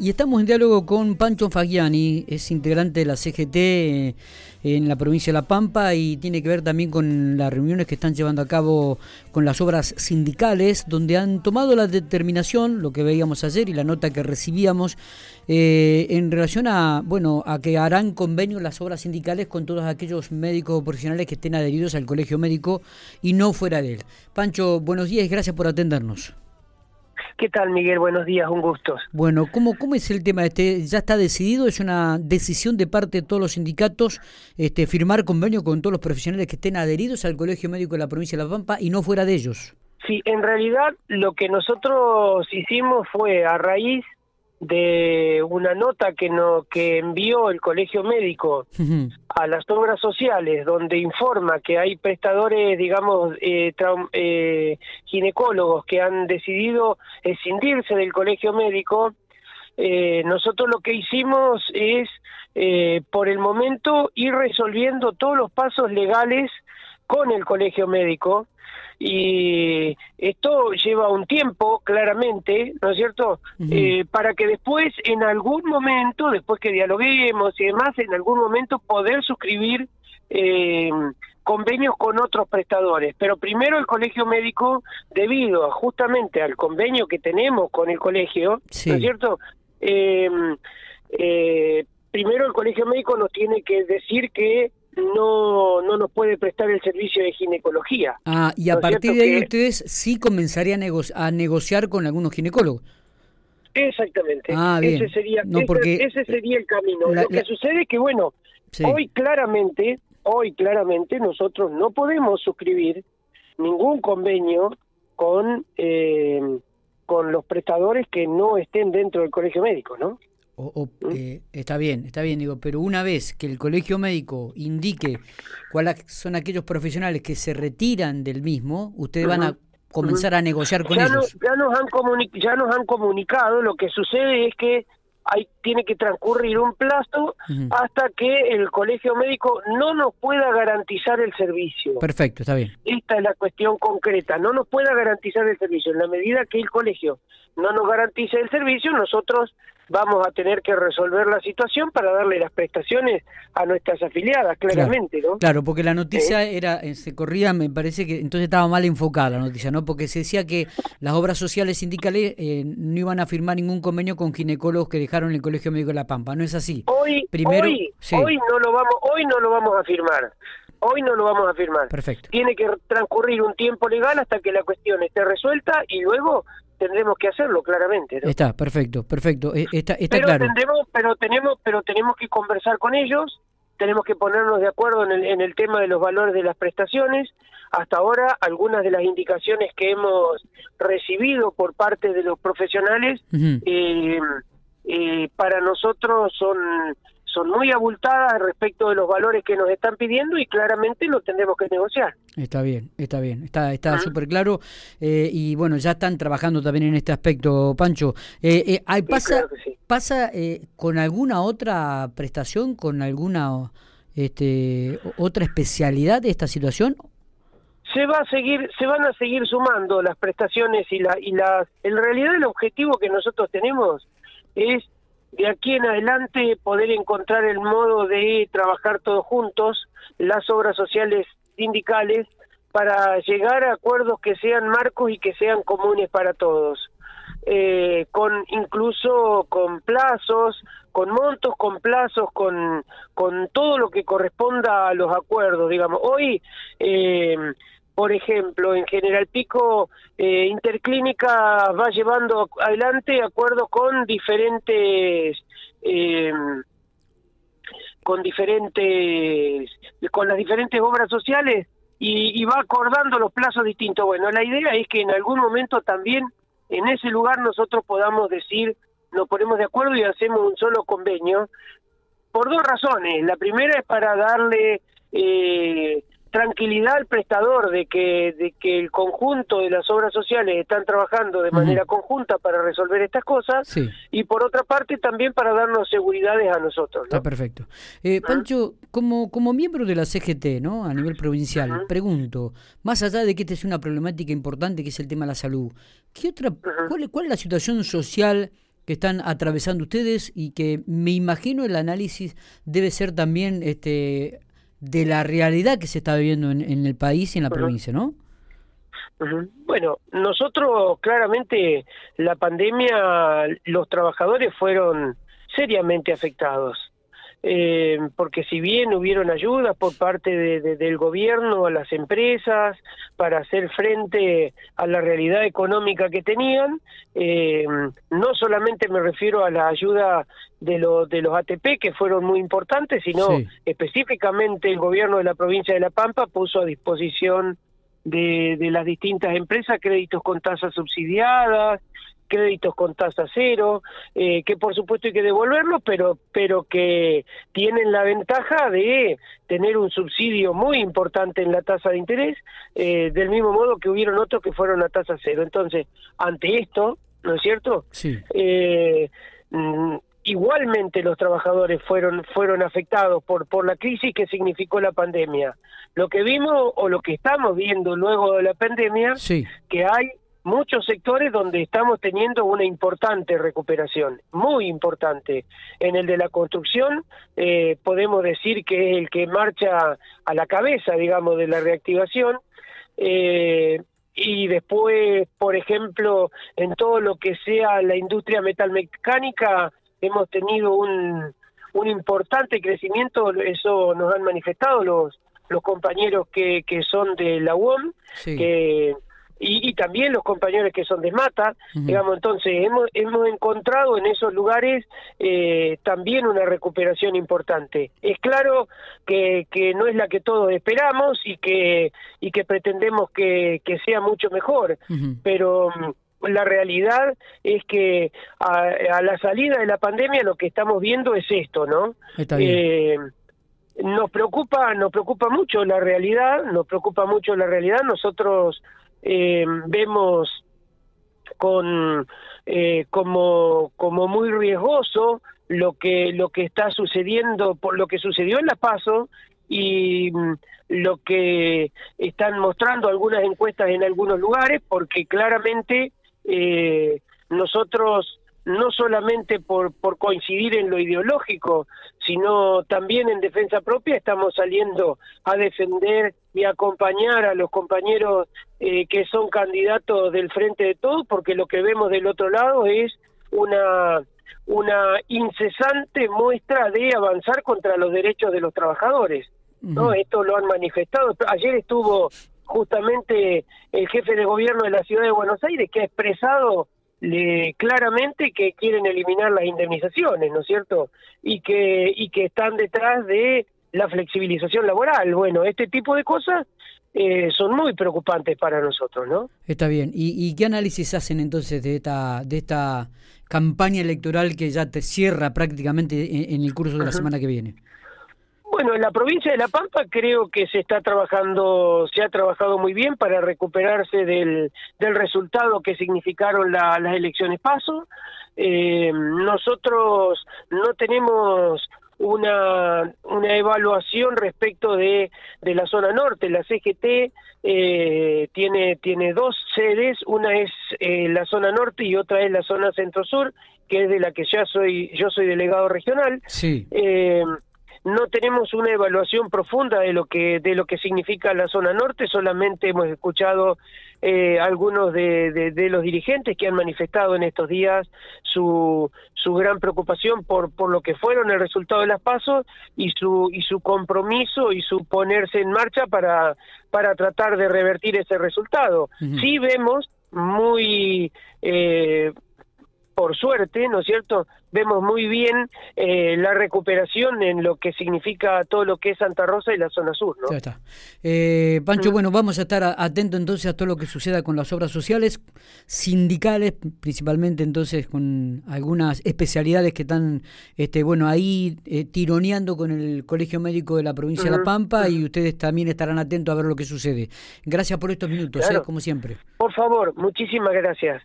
Y estamos en diálogo con Pancho Fagiani, es integrante de la CGT eh, en la provincia de La Pampa y tiene que ver también con las reuniones que están llevando a cabo con las obras sindicales, donde han tomado la determinación, lo que veíamos ayer y la nota que recibíamos, eh, en relación a, bueno, a que harán convenio las obras sindicales con todos aquellos médicos profesionales que estén adheridos al colegio médico y no fuera de él. Pancho, buenos días y gracias por atendernos. ¿Qué tal, Miguel? Buenos días, un gusto. Bueno, ¿cómo, cómo es el tema este? ¿Ya está decidido? ¿Es una decisión de parte de todos los sindicatos este, firmar convenio con todos los profesionales que estén adheridos al Colegio Médico de la provincia de La Pampa y no fuera de ellos? Sí, en realidad lo que nosotros hicimos fue a raíz de una nota que no que envió el colegio médico a las obras sociales donde informa que hay prestadores digamos eh, eh, ginecólogos que han decidido escindirse del colegio médico eh, nosotros lo que hicimos es eh, por el momento ir resolviendo todos los pasos legales con el colegio médico y esto lleva un tiempo, claramente, ¿no es cierto? eh, para que después, en algún momento, después que dialoguemos y demás, en algún momento poder suscribir eh, convenios con otros prestadores. Pero primero el colegio médico, debido justamente al convenio que tenemos con el colegio, ¿no es cierto? Eh, eh, primero el colegio médico nos tiene que decir que no, no nos puede prestar el servicio de ginecología. Ah, y a ¿No es partir de ahí que- ustedes sí comenzarían a, nego- a negociar con algunos ginecólogos. Exactamente. Ah, bien. Ese sería, No, ese- porque- ese, sería el camino. La- Lo que la- sucede es que, bueno, Sí. hoy claramente, hoy claramente nosotros no podemos suscribir ningún convenio con, eh, con los prestadores que no estén dentro del colegio médico, ¿no? O- o, eh, está bien, está bien, digo, pero una vez que el colegio médico indique cuáles son aquellos profesionales que se retiran del mismo, ustedes van a comenzar a negociar con ya, ellos. ya, nos han ya nos han comunicado, lo que sucede es que hay, tiene que transcurrir un plazo hasta que el colegio médico no nos pueda garantizar el servicio. Perfecto, está bien. Esta es la cuestión concreta, no nos pueda garantizar el servicio. En la medida que el colegio no nos garantice el servicio, nosotros vamos a tener que resolver la situación para darle las prestaciones a nuestras afiliadas, claramente, ¿no? Claro, porque la noticia era, eh, se corría, me parece que entonces estaba mal enfocada la noticia, ¿no? Porque se decía que las obras sociales sindicales eh, no iban a firmar ningún convenio con ginecólogos que dejaron el Colegio Médico de La Pampa, ¿no es así? Hoy, Primero- hoy, sí. hoy no lo vamos, hoy no lo vamos a firmar. Hoy no lo vamos a firmar. Perfecto. Tiene que transcurrir un tiempo legal hasta que la cuestión esté resuelta y luego tendremos que hacerlo claramente, ¿no? Está, perfecto, perfecto. Eh, Está, está pero claro. tendremos, pero tenemos, pero tenemos que conversar con ellos, tenemos que ponernos de acuerdo en el, en el tema de los valores de las prestaciones. Hasta ahora, algunas de las indicaciones que hemos recibido por parte de los profesionales eh, eh, para nosotros son son muy abultadas respecto de los valores que nos están pidiendo y claramente lo tendremos que negociar. Está bien, está bien, está está Ah. súper claro eh, y bueno, ya están trabajando también en este aspecto, Pancho. Eh, eh, Sí, ¿Pasa, claro sí. pasa eh, con alguna otra prestación, con alguna este, otra especialidad de esta situación? se va a seguir se van a seguir sumando las prestaciones y la y las en realidad el objetivo que nosotros tenemos es de aquí en adelante poder encontrar el modo de trabajar todos juntos las obras sociales sindicales para llegar a acuerdos que sean marcos y que sean comunes para todos eh, con incluso con plazos, con montos, con plazos, con, con todo lo que corresponda a los acuerdos, digamos. Hoy, eh, por ejemplo, en General Pico, eh, Interclínica va llevando adelante acuerdos con diferentes... Eh, con diferentes con las diferentes obras sociales y, y va acordando los plazos distintos. Bueno, la idea es que en algún momento también en ese lugar nosotros podamos decir, nos ponemos de acuerdo y hacemos un solo convenio, por dos razones. La primera es para darle eh, tranquilidad al prestador de que, de que el conjunto de las obras sociales están trabajando de manera conjunta para resolver estas cosas, Sí. y por otra parte también para darnos seguridades a nosotros. ¿no? Está perfecto. Eh, Pancho, como, como miembro de la CGT, ¿no? A nivel provincial, pregunto, más allá de que esta es una problemática importante que es el tema de la salud, ¿qué otra, cuál, cuál es la situación social que están atravesando ustedes y que me imagino el análisis debe ser también este de la realidad que se está viviendo en, el país y en la provincia, ¿no? Bueno, nosotros claramente la pandemia, los trabajadores fueron seriamente afectados eh, porque si bien hubieron ayudas por parte del gobierno a las empresas para hacer frente a la realidad económica que tenían, eh, no solamente me refiero a la ayuda de, de los ATP, que fueron muy importantes, sino específicamente el gobierno de la provincia de La Pampa puso a disposición de, de las distintas empresas créditos con tasas subsidiadas, créditos con tasa cero, eh, que por supuesto hay que devolverlos, pero, pero que tienen la ventaja de tener un subsidio muy importante en la tasa de interés, eh, del mismo modo que hubieron otros que fueron a tasa cero. Entonces, ante esto, ¿no es cierto? Sí. Eh, mm, igualmente los trabajadores fueron fueron afectados por por la crisis que significó la pandemia. Lo que vimos o lo que estamos viendo luego de la pandemia, sí. que hay muchos sectores donde estamos teniendo una importante recuperación, muy importante. En el de la construcción eh, podemos decir que es el que marcha a la cabeza, digamos, de la reactivación. Eh, y después, por ejemplo, en todo lo que sea la industria metalmecánica, hemos tenido un, un importante crecimiento, eso nos han manifestado los, los compañeros que, que son de la UOM, que y, también los compañeros que son de Mata, digamos, entonces hemos, hemos encontrado en esos lugares eh, también una recuperación importante. Es claro que, que no es la que todos esperamos y que, y que pretendemos que, que sea mucho mejor, pero mm, la realidad es que a, la salida de la pandemia lo que estamos viendo es esto, ¿no? Eh, nos preocupa, nos preocupa mucho la realidad, nos preocupa mucho la realidad. Nosotros eh, vemos con eh, como como muy riesgoso lo que lo que está sucediendo por lo que sucedió en la paso y mm, lo que están mostrando algunas encuestas en algunos lugares porque claramente eh, nosotros no solamente por, por coincidir en lo ideológico, sino también en defensa propia estamos saliendo a defender y acompañar a los compañeros eh, que son candidatos del frente de todos, porque lo que vemos del otro lado es una una incesante muestra de avanzar contra los derechos de los trabajadores. ¿no? Esto lo han manifestado. Ayer estuvo justamente el jefe de gobierno de la ciudad de Buenos Aires que ha expresado le, claramente que quieren eliminar las indemnizaciones, ¿no es cierto? Y que, y que están detrás de la flexibilización laboral. Bueno, este tipo de cosas eh, son muy preocupantes para nosotros, ¿no? Está bien. ¿Y, qué análisis hacen entonces de esta, de esta campaña electoral que ya te cierra prácticamente en, el curso de la semana que viene? Bueno, en la provincia de La Pampa creo que se está trabajando, se ha trabajado muy bien para recuperarse del, del resultado que significaron las elecciones paso. Eh, nosotros no tenemos una, una evaluación respecto de, de la zona norte. La CGT eh, tiene, tiene dos sedes, una es eh, la zona norte y otra es la zona centro-sur, que es de la que ya soy, yo soy delegado regional. Sí. Eh, no tenemos una evaluación profunda de lo que de lo que significa la zona norte solamente hemos escuchado eh, algunos de, de, los dirigentes que han manifestado en estos días su su gran preocupación por por lo que fueron el resultado de las pasos y su y su compromiso y su ponerse en marcha para para tratar de revertir ese resultado. Sí vemos muy eh, por suerte, ¿no es cierto? Vemos muy bien eh, la recuperación en lo que significa todo lo que es Santa Rosa y la zona sur, ¿no? Ya está. Eh, Pancho, mm. bueno, vamos a estar atentos entonces a todo lo que suceda con las obras sociales, sindicales, principalmente entonces con algunas especialidades que están, este, bueno, ahí eh, tironeando con el Colegio Médico de la provincia de La Pampa y ustedes también estarán atentos a ver lo que sucede. Gracias por estos minutos, como siempre. Por favor, muchísimas gracias.